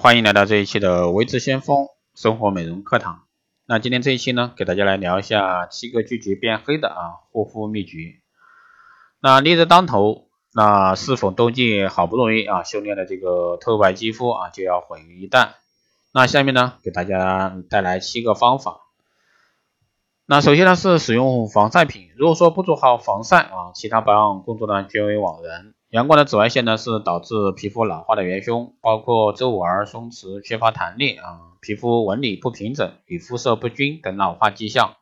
欢迎来到这一期的微知先锋生活美容课堂。那今天这一期呢，给大家来聊一下七个拒绝变黑的啊护肤秘诀。那烈日当头，那是否冬季好不容易啊修炼的这个透白肌肤啊就要毁于一旦？那下面呢，给大家带来七个方法。那首先呢是使用防晒品，如果说不做好防晒啊，其他保养工作呢均为枉然。阳光的紫外线呢是导致皮肤老化的元凶，包括皱纹、松弛、缺乏弹力啊，皮肤纹理不平整与肤色不均等老化迹象。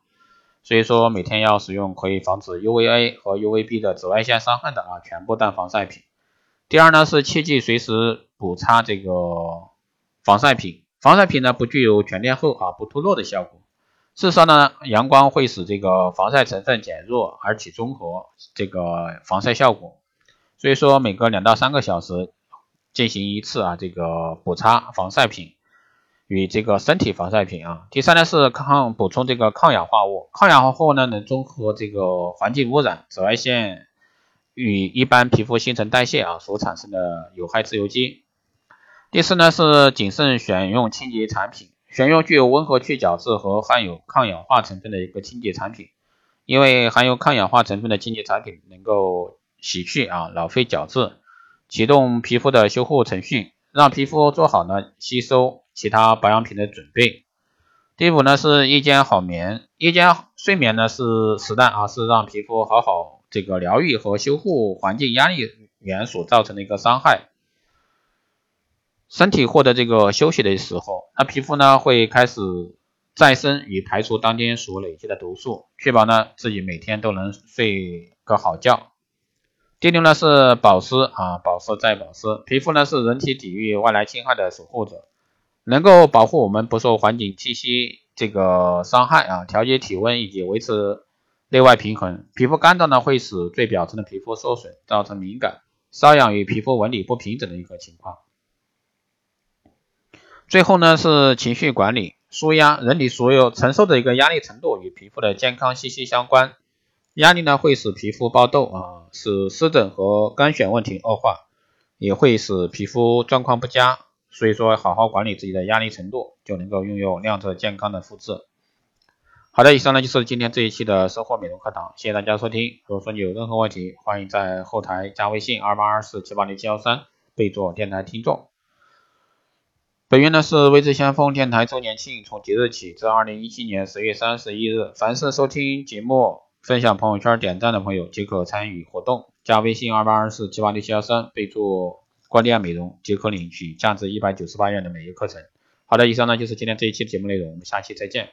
所以说每天要使用可以防止 UVA 和 UVB 的紫外线伤害的啊全部淡防晒品。第二呢是切记随时补擦这个防晒品，防晒品呢不具有全天候啊不脱落的效果。事实上呢，阳光会使这个防晒成分减弱而起中和这个防晒效果。所以说每隔两到三个小时进行一次啊，这个补擦防晒品与这个身体防晒品啊。第三呢是抗补充这个抗氧化物，抗氧化物呢能中和这个环境污染、紫外线与一般皮肤新陈代谢啊所产生的有害自由基。第四呢是谨慎选用清洁产品，选用具有温和去角质和含有抗氧化成分的一个清洁产品，因为含有抗氧化成分的清洁产品能够。洗去啊老废角质，启动皮肤的修护程序，让皮肤做好呢吸收其他保养品的准备。第五呢是夜间好眠，夜间睡眠呢是时代啊是让皮肤好好这个疗愈和修护环境压力源所造成的一个伤害，身体获得这个休息的时候，那皮肤呢会开始再生与排除当天所累积的毒素，确保呢自己每天都能睡个好觉。第六呢是保湿啊，保湿再保湿。皮肤呢是人体抵御外来侵害的守护者，能够保护我们不受环境气息这个伤害啊，调节体温以及维持内外平衡。皮肤干燥呢会使最表层的皮肤受损，造成敏感、瘙痒与皮肤纹理不平整的一个情况。最后呢是情绪管理，舒压。人体所有承受的一个压力程度与皮肤的健康息息相关。压力呢会使皮肤爆痘啊，使湿疹和干癣问题恶化，也会使皮肤状况不佳。所以说，好好管理自己的压力程度，就能够拥有亮泽健康的肤质。好的，以上呢就是今天这一期的生活美容课堂，谢谢大家收听。如果说你有任何问题，欢迎在后台加微信二八二四七八零七幺三，备注电台听众。本月呢是微知先锋电台周年庆，从即日起至二零一七年十月三十一日，凡是收听节目。分享朋友圈点赞的朋友即可参与活动，加微信二八二四七八六七幺三，备注关店美容即可领取价值一百九十八元的美业课程。好的，以上呢就是今天这一期的节目内容，我们下期再见。